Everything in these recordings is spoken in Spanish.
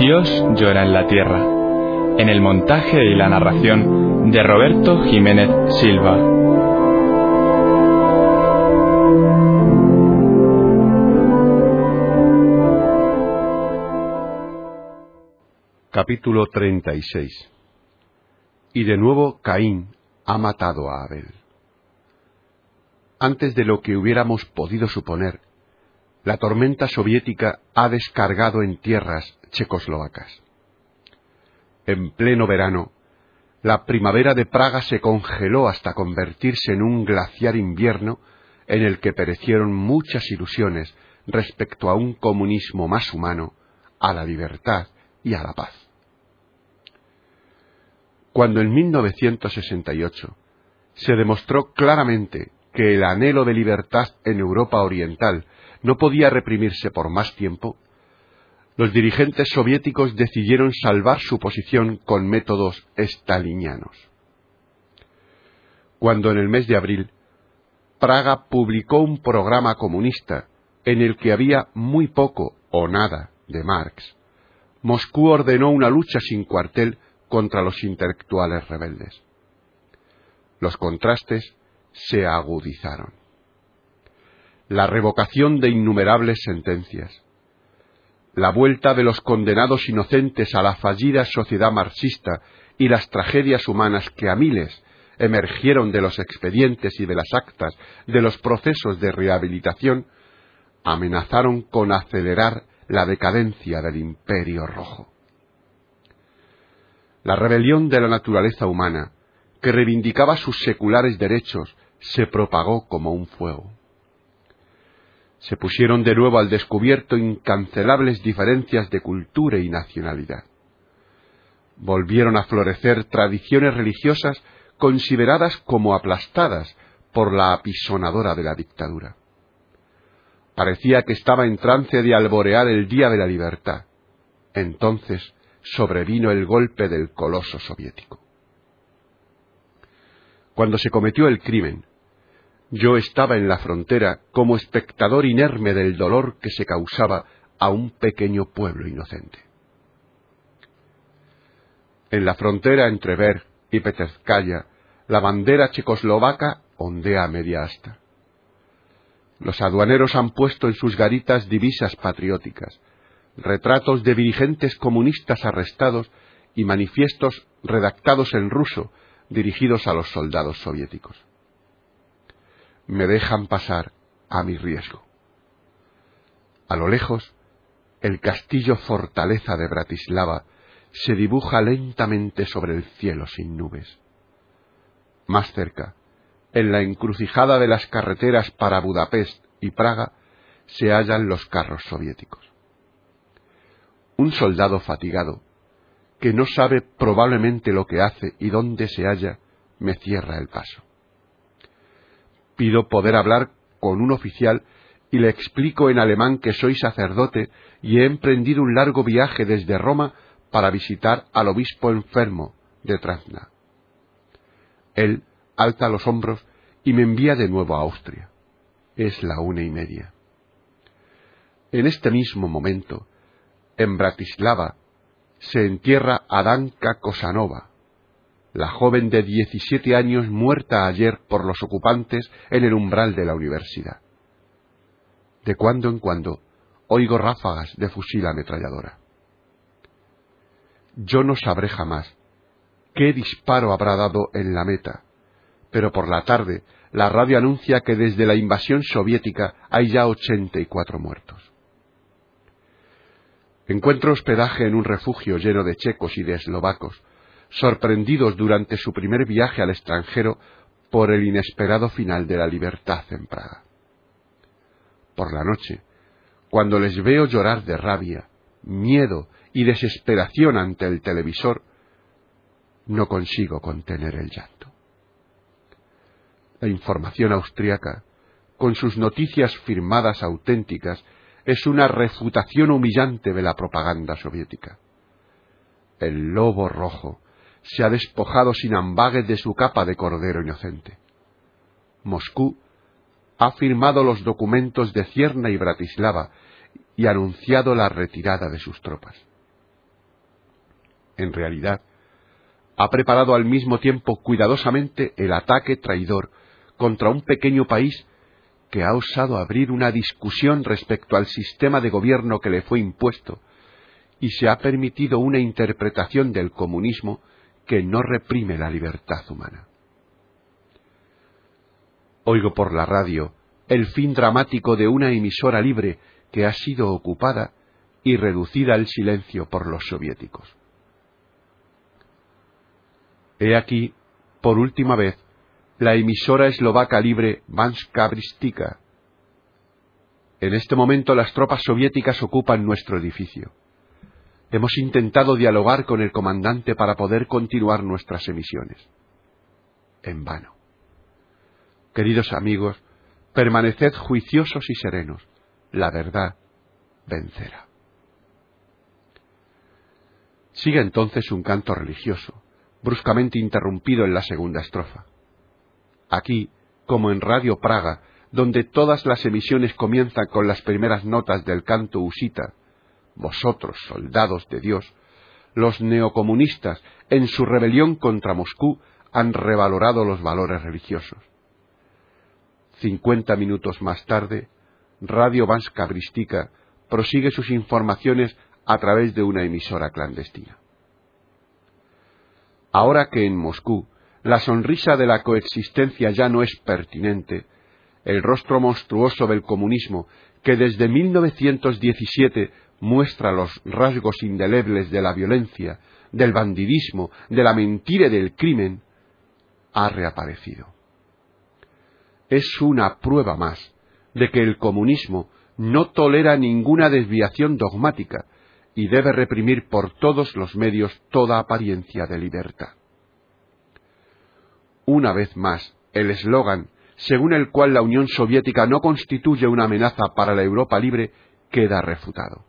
Dios llora en la tierra, en el montaje y la narración de Roberto Jiménez Silva. Capítulo 36 Y de nuevo Caín ha matado a Abel. Antes de lo que hubiéramos podido suponer, la tormenta soviética ha descargado en tierras checoslovacas. En pleno verano, la primavera de Praga se congeló hasta convertirse en un glaciar invierno en el que perecieron muchas ilusiones respecto a un comunismo más humano, a la libertad y a la paz. Cuando en 1968 se demostró claramente que el anhelo de libertad en Europa Oriental no podía reprimirse por más tiempo, los dirigentes soviéticos decidieron salvar su posición con métodos estalinianos. Cuando en el mes de abril Praga publicó un programa comunista en el que había muy poco o nada de Marx, Moscú ordenó una lucha sin cuartel contra los intelectuales rebeldes. Los contrastes se agudizaron. La revocación de innumerables sentencias, la vuelta de los condenados inocentes a la fallida sociedad marxista y las tragedias humanas que a miles emergieron de los expedientes y de las actas de los procesos de rehabilitación, amenazaron con acelerar la decadencia del imperio rojo. La rebelión de la naturaleza humana, que reivindicaba sus seculares derechos, se propagó como un fuego. Se pusieron de nuevo al descubierto incancelables diferencias de cultura y nacionalidad. Volvieron a florecer tradiciones religiosas consideradas como aplastadas por la apisonadora de la dictadura. Parecía que estaba en trance de alborear el día de la libertad. Entonces sobrevino el golpe del coloso soviético. Cuando se cometió el crimen, yo estaba en la frontera como espectador inerme del dolor que se causaba a un pequeño pueblo inocente. En la frontera entre Ver y Peterskaya, la bandera checoslovaca ondea a media asta. Los aduaneros han puesto en sus garitas divisas patrióticas, retratos de dirigentes comunistas arrestados y manifiestos redactados en ruso dirigidos a los soldados soviéticos. Me dejan pasar a mi riesgo. A lo lejos, el castillo fortaleza de Bratislava se dibuja lentamente sobre el cielo sin nubes. Más cerca, en la encrucijada de las carreteras para Budapest y Praga, se hallan los carros soviéticos un soldado fatigado, que no sabe probablemente lo que hace y dónde se halla, me cierra el paso. Pido poder hablar con un oficial y le explico en alemán que soy sacerdote y he emprendido un largo viaje desde Roma para visitar al obispo enfermo de Trasna. Él alza los hombros y me envía de nuevo a Austria. Es la una y media. En este mismo momento en Bratislava, se entierra a Danka Kosanova, la joven de 17 años muerta ayer por los ocupantes en el umbral de la universidad. De cuando en cuando oigo ráfagas de fusil ametralladora. Yo no sabré jamás qué disparo habrá dado en la meta, pero por la tarde la radio anuncia que desde la invasión soviética hay ya 84 muertos. Encuentro hospedaje en un refugio lleno de checos y de eslovacos, sorprendidos durante su primer viaje al extranjero por el inesperado final de la libertad en Praga. Por la noche, cuando les veo llorar de rabia, miedo y desesperación ante el televisor, no consigo contener el llanto. La información austriaca, con sus noticias firmadas auténticas, es una refutación humillante de la propaganda soviética. El lobo rojo se ha despojado sin ambague de su capa de cordero inocente. Moscú ha firmado los documentos de Cierna y Bratislava y anunciado la retirada de sus tropas. En realidad, ha preparado al mismo tiempo cuidadosamente el ataque traidor contra un pequeño país que ha osado abrir una discusión respecto al sistema de gobierno que le fue impuesto y se ha permitido una interpretación del comunismo que no reprime la libertad humana. Oigo por la radio el fin dramático de una emisora libre que ha sido ocupada y reducida al silencio por los soviéticos. He aquí, por última vez, la emisora eslovaca libre Vanska Bristika. En este momento las tropas soviéticas ocupan nuestro edificio. Hemos intentado dialogar con el comandante para poder continuar nuestras emisiones. En vano. Queridos amigos, permaneced juiciosos y serenos. La verdad vencerá. Sigue entonces un canto religioso, bruscamente interrumpido en la segunda estrofa. Aquí, como en Radio Praga, donde todas las emisiones comienzan con las primeras notas del canto usita, vosotros, soldados de Dios, los neocomunistas, en su rebelión contra Moscú, han revalorado los valores religiosos. Cincuenta minutos más tarde, Radio Vanska Bristika prosigue sus informaciones a través de una emisora clandestina. Ahora que en Moscú la sonrisa de la coexistencia ya no es pertinente, el rostro monstruoso del comunismo, que desde 1917 muestra los rasgos indelebles de la violencia, del bandidismo, de la mentira y del crimen, ha reaparecido. Es una prueba más de que el comunismo no tolera ninguna desviación dogmática y debe reprimir por todos los medios toda apariencia de libertad. Una vez más, el eslogan según el cual la Unión Soviética no constituye una amenaza para la Europa libre queda refutado.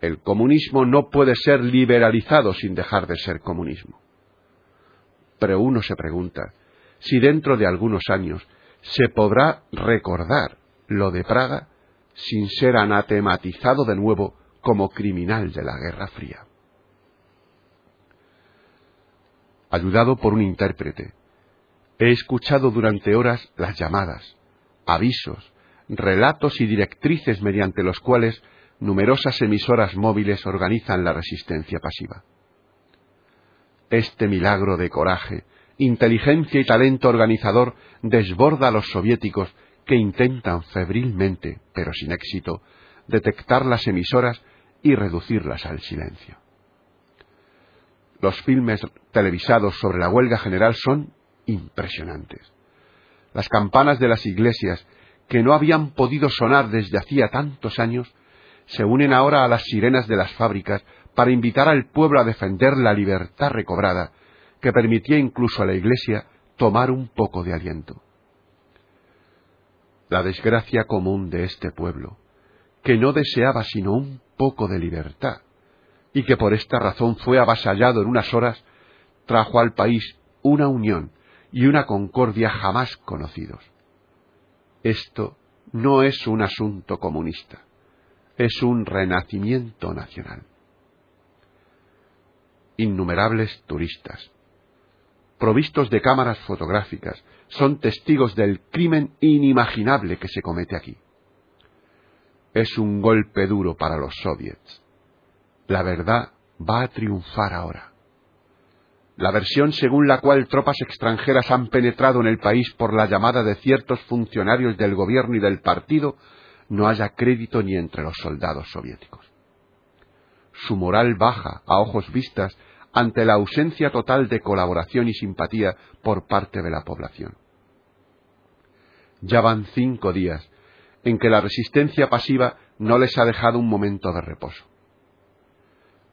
El comunismo no puede ser liberalizado sin dejar de ser comunismo. Pero uno se pregunta si dentro de algunos años se podrá recordar lo de Praga sin ser anatematizado de nuevo como criminal de la Guerra Fría. Ayudado por un intérprete, he escuchado durante horas las llamadas, avisos, relatos y directrices mediante los cuales numerosas emisoras móviles organizan la resistencia pasiva. Este milagro de coraje, inteligencia y talento organizador desborda a los soviéticos que intentan febrilmente, pero sin éxito, detectar las emisoras y reducirlas al silencio. Los filmes televisados sobre la huelga general son impresionantes. Las campanas de las iglesias, que no habían podido sonar desde hacía tantos años, se unen ahora a las sirenas de las fábricas para invitar al pueblo a defender la libertad recobrada, que permitía incluso a la Iglesia tomar un poco de aliento. La desgracia común de este pueblo, que no deseaba sino un poco de libertad, y que por esta razón fue avasallado en unas horas, trajo al país una unión y una concordia jamás conocidos. Esto no es un asunto comunista es un renacimiento nacional. Innumerables turistas, provistos de cámaras fotográficas, son testigos del crimen inimaginable que se comete aquí. Es un golpe duro para los soviets. La verdad va a triunfar ahora. La versión según la cual tropas extranjeras han penetrado en el país por la llamada de ciertos funcionarios del gobierno y del partido no haya crédito ni entre los soldados soviéticos. Su moral baja a ojos vistas ante la ausencia total de colaboración y simpatía por parte de la población. Ya van cinco días en que la resistencia pasiva no les ha dejado un momento de reposo.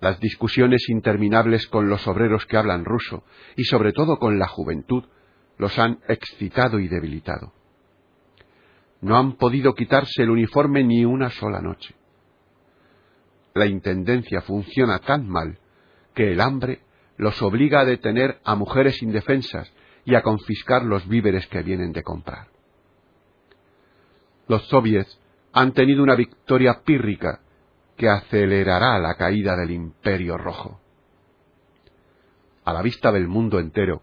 Las discusiones interminables con los obreros que hablan ruso y sobre todo con la juventud los han excitado y debilitado. No han podido quitarse el uniforme ni una sola noche. La Intendencia funciona tan mal que el hambre los obliga a detener a mujeres indefensas y a confiscar los víveres que vienen de comprar. Los soviets han tenido una victoria pírrica que acelerará la caída del imperio rojo. A la vista del mundo entero,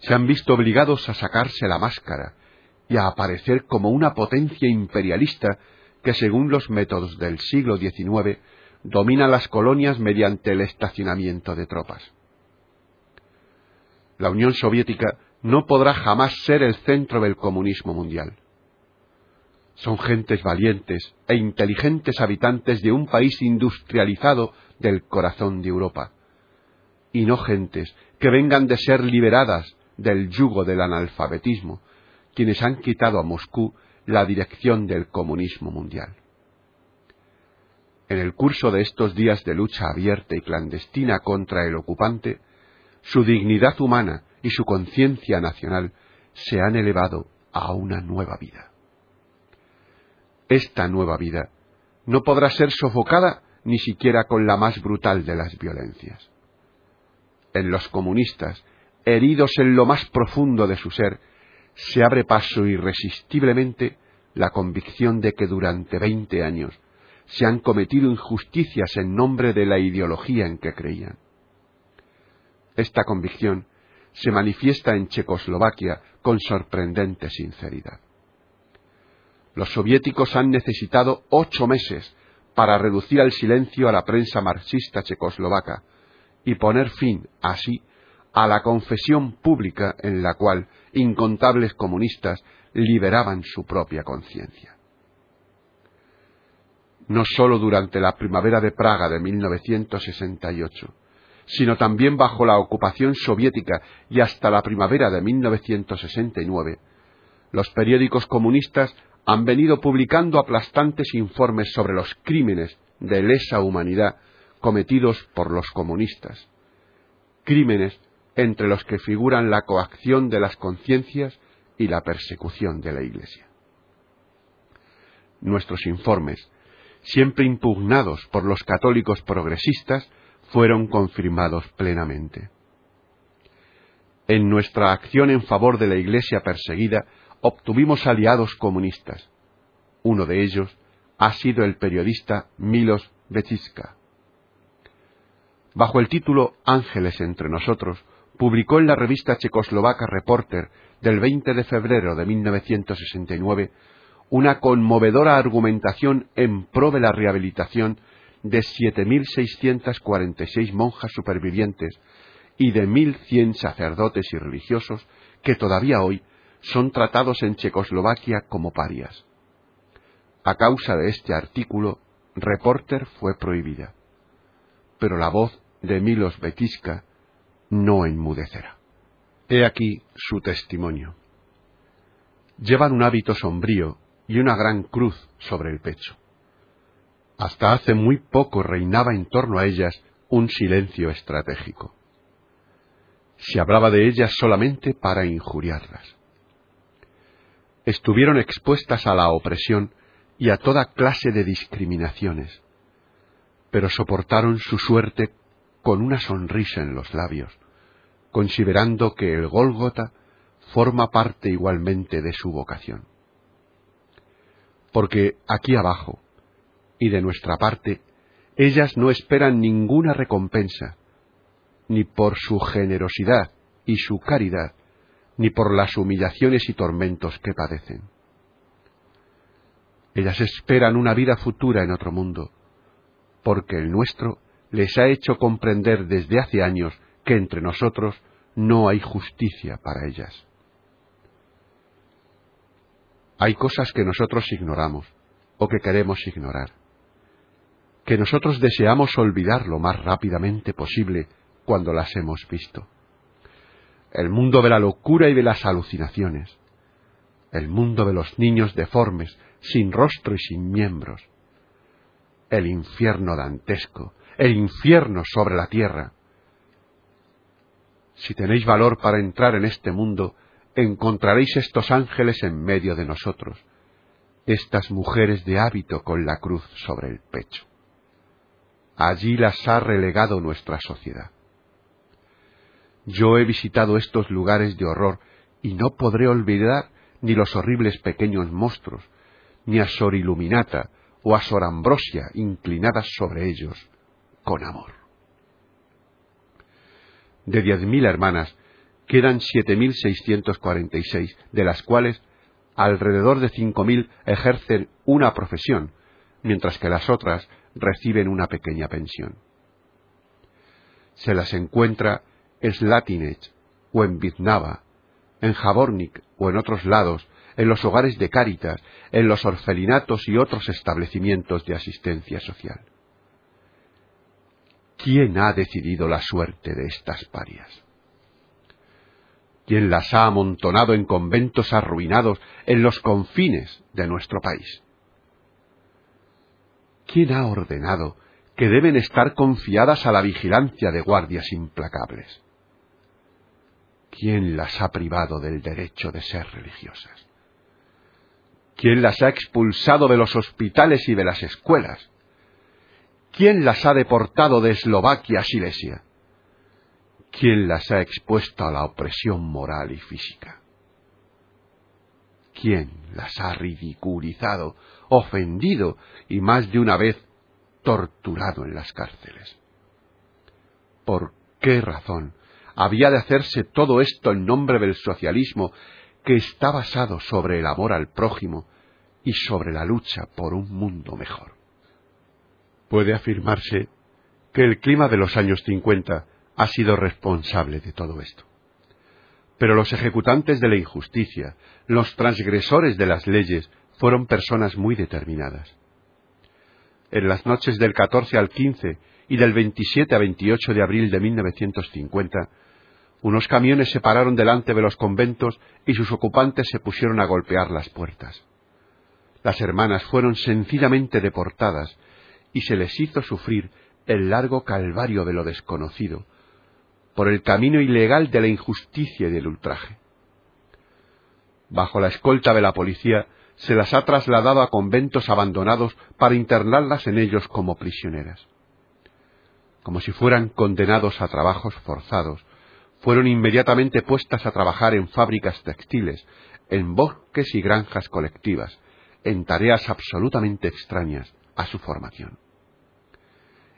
se han visto obligados a sacarse la máscara y a aparecer como una potencia imperialista que, según los métodos del siglo XIX, domina las colonias mediante el estacionamiento de tropas. La Unión Soviética no podrá jamás ser el centro del comunismo mundial. Son gentes valientes e inteligentes habitantes de un país industrializado del corazón de Europa, y no gentes que vengan de ser liberadas del yugo del analfabetismo, quienes han quitado a Moscú la dirección del comunismo mundial. En el curso de estos días de lucha abierta y clandestina contra el ocupante, su dignidad humana y su conciencia nacional se han elevado a una nueva vida. Esta nueva vida no podrá ser sofocada ni siquiera con la más brutal de las violencias. En los comunistas, heridos en lo más profundo de su ser, se abre paso irresistiblemente la convicción de que durante veinte años se han cometido injusticias en nombre de la ideología en que creían. Esta convicción se manifiesta en Checoslovaquia con sorprendente sinceridad. Los soviéticos han necesitado ocho meses para reducir al silencio a la prensa marxista checoslovaca y poner fin, así, a la confesión pública en la cual incontables comunistas liberaban su propia conciencia. No sólo durante la primavera de Praga de 1968, sino también bajo la ocupación soviética y hasta la primavera de 1969, los periódicos comunistas han venido publicando aplastantes informes sobre los crímenes de lesa humanidad cometidos por los comunistas, crímenes entre los que figuran la coacción de las conciencias y la persecución de la Iglesia. Nuestros informes, siempre impugnados por los católicos progresistas, fueron confirmados plenamente. En nuestra acción en favor de la Iglesia perseguida obtuvimos aliados comunistas. Uno de ellos ha sido el periodista Milos Bechiska. Bajo el título Ángeles entre nosotros, publicó en la revista checoslovaca Reporter del 20 de febrero de 1969 una conmovedora argumentación en pro de la rehabilitación de 7.646 monjas supervivientes y de 1.100 sacerdotes y religiosos que todavía hoy son tratados en Checoslovaquia como parias. A causa de este artículo, Reporter fue prohibida. Pero la voz de Milos Betiska no enmudecerá. He aquí su testimonio. Llevan un hábito sombrío y una gran cruz sobre el pecho. Hasta hace muy poco reinaba en torno a ellas un silencio estratégico. Se hablaba de ellas solamente para injuriarlas. Estuvieron expuestas a la opresión y a toda clase de discriminaciones, pero soportaron su suerte con una sonrisa en los labios, considerando que el Gólgota forma parte igualmente de su vocación. Porque aquí abajo, y de nuestra parte, ellas no esperan ninguna recompensa, ni por su generosidad y su caridad, ni por las humillaciones y tormentos que padecen. Ellas esperan una vida futura en otro mundo, porque el nuestro les ha hecho comprender desde hace años que entre nosotros no hay justicia para ellas. Hay cosas que nosotros ignoramos o que queremos ignorar, que nosotros deseamos olvidar lo más rápidamente posible cuando las hemos visto. El mundo de la locura y de las alucinaciones, el mundo de los niños deformes, sin rostro y sin miembros, el infierno dantesco, el infierno sobre la tierra. Si tenéis valor para entrar en este mundo, encontraréis estos ángeles en medio de nosotros, estas mujeres de hábito con la cruz sobre el pecho. Allí las ha relegado nuestra sociedad. Yo he visitado estos lugares de horror y no podré olvidar ni los horribles pequeños monstruos, ni a Sor Iluminata o a Sor Ambrosia inclinadas sobre ellos con amor. De diez mil hermanas quedan siete mil seiscientos cuarenta y seis, de las cuales alrededor de cinco mil ejercen una profesión, mientras que las otras reciben una pequeña pensión. Se las encuentra en Slatinech o en Viznava, en Jabornik o en otros lados, en los hogares de Cáritas, en los orfelinatos y otros establecimientos de asistencia social. ¿Quién ha decidido la suerte de estas parias? ¿Quién las ha amontonado en conventos arruinados en los confines de nuestro país? ¿Quién ha ordenado que deben estar confiadas a la vigilancia de guardias implacables? ¿Quién las ha privado del derecho de ser religiosas? ¿Quién las ha expulsado de los hospitales y de las escuelas? ¿Quién las ha deportado de Eslovaquia a Silesia? ¿Quién las ha expuesto a la opresión moral y física? ¿Quién las ha ridiculizado, ofendido y más de una vez torturado en las cárceles? ¿Por qué razón había de hacerse todo esto en nombre del socialismo que está basado sobre el amor al prójimo y sobre la lucha por un mundo mejor. Puede afirmarse que el clima de los años 50 ha sido responsable de todo esto. Pero los ejecutantes de la injusticia, los transgresores de las leyes, fueron personas muy determinadas. En las noches del 14 al 15 y del 27 a 28 de abril de 1950, unos camiones se pararon delante de los conventos y sus ocupantes se pusieron a golpear las puertas. Las hermanas fueron sencillamente deportadas y se les hizo sufrir el largo calvario de lo desconocido, por el camino ilegal de la injusticia y del ultraje. Bajo la escolta de la policía se las ha trasladado a conventos abandonados para internarlas en ellos como prisioneras. Como si fueran condenados a trabajos forzados, fueron inmediatamente puestas a trabajar en fábricas textiles, en bosques y granjas colectivas, en tareas absolutamente extrañas a su formación.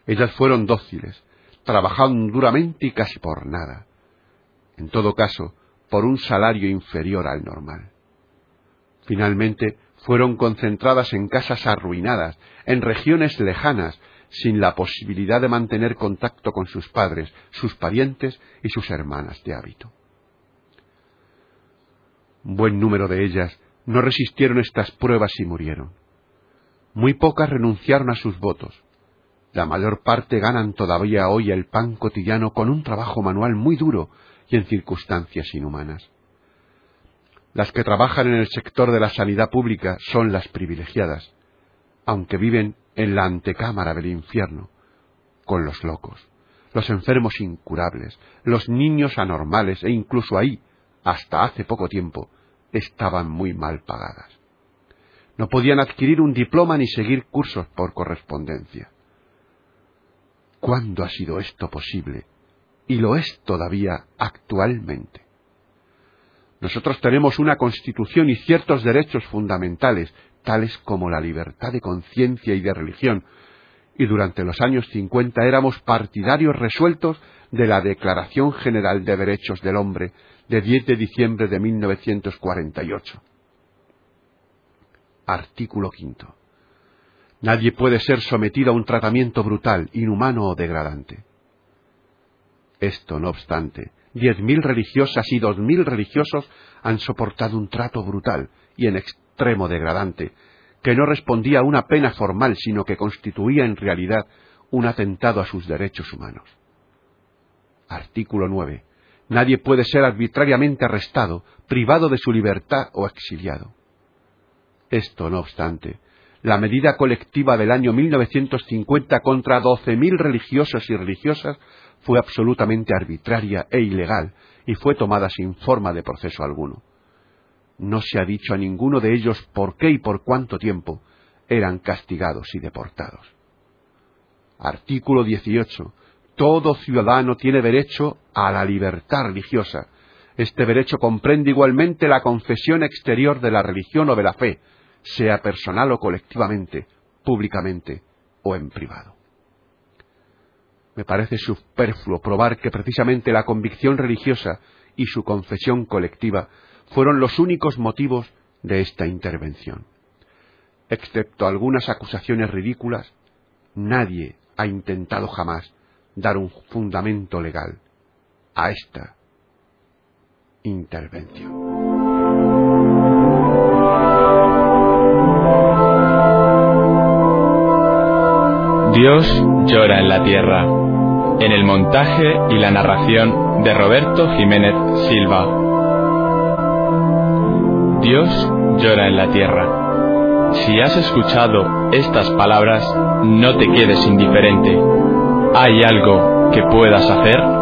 Ellas fueron dóciles, trabajando duramente y casi por nada, en todo caso, por un salario inferior al normal. Finalmente, fueron concentradas en casas arruinadas, en regiones lejanas, sin la posibilidad de mantener contacto con sus padres, sus parientes y sus hermanas de hábito. Buen número de ellas no resistieron estas pruebas y murieron. Muy pocas renunciaron a sus votos. La mayor parte ganan todavía hoy el pan cotidiano con un trabajo manual muy duro y en circunstancias inhumanas. Las que trabajan en el sector de la sanidad pública son las privilegiadas, aunque viven en la antecámara del infierno, con los locos, los enfermos incurables, los niños anormales e incluso ahí, hasta hace poco tiempo, estaban muy mal pagadas. No podían adquirir un diploma ni seguir cursos por correspondencia. ¿Cuándo ha sido esto posible? Y lo es todavía actualmente. Nosotros tenemos una constitución y ciertos derechos fundamentales tales como la libertad de conciencia y de religión, y durante los años cincuenta éramos partidarios resueltos de la Declaración General de Derechos del Hombre de 10 de diciembre de 1948. Artículo quinto. Nadie puede ser sometido a un tratamiento brutal, inhumano o degradante. Esto, no obstante, diez mil religiosas y dos mil religiosos han soportado un trato brutal y en extremo degradante, que no respondía a una pena formal, sino que constituía en realidad un atentado a sus derechos humanos. Artículo 9. Nadie puede ser arbitrariamente arrestado, privado de su libertad o exiliado. Esto, no obstante, la medida colectiva del año 1950 contra 12.000 religiosos y religiosas fue absolutamente arbitraria e ilegal y fue tomada sin forma de proceso alguno. No se ha dicho a ninguno de ellos por qué y por cuánto tiempo eran castigados y deportados. Artículo 18 todo ciudadano tiene derecho a la libertad religiosa. Este derecho comprende igualmente la confesión exterior de la religión o de la fe, sea personal o colectivamente, públicamente o en privado. Me parece superfluo probar que precisamente la convicción religiosa y su confesión colectiva fueron los únicos motivos de esta intervención. Excepto algunas acusaciones ridículas, nadie ha intentado jamás dar un fundamento legal a esta intervención. Dios llora en la tierra. En el montaje y la narración de Roberto Jiménez Silva. Dios llora en la tierra. Si has escuchado estas palabras, no te quedes indiferente ¿Hay algo que puedas hacer?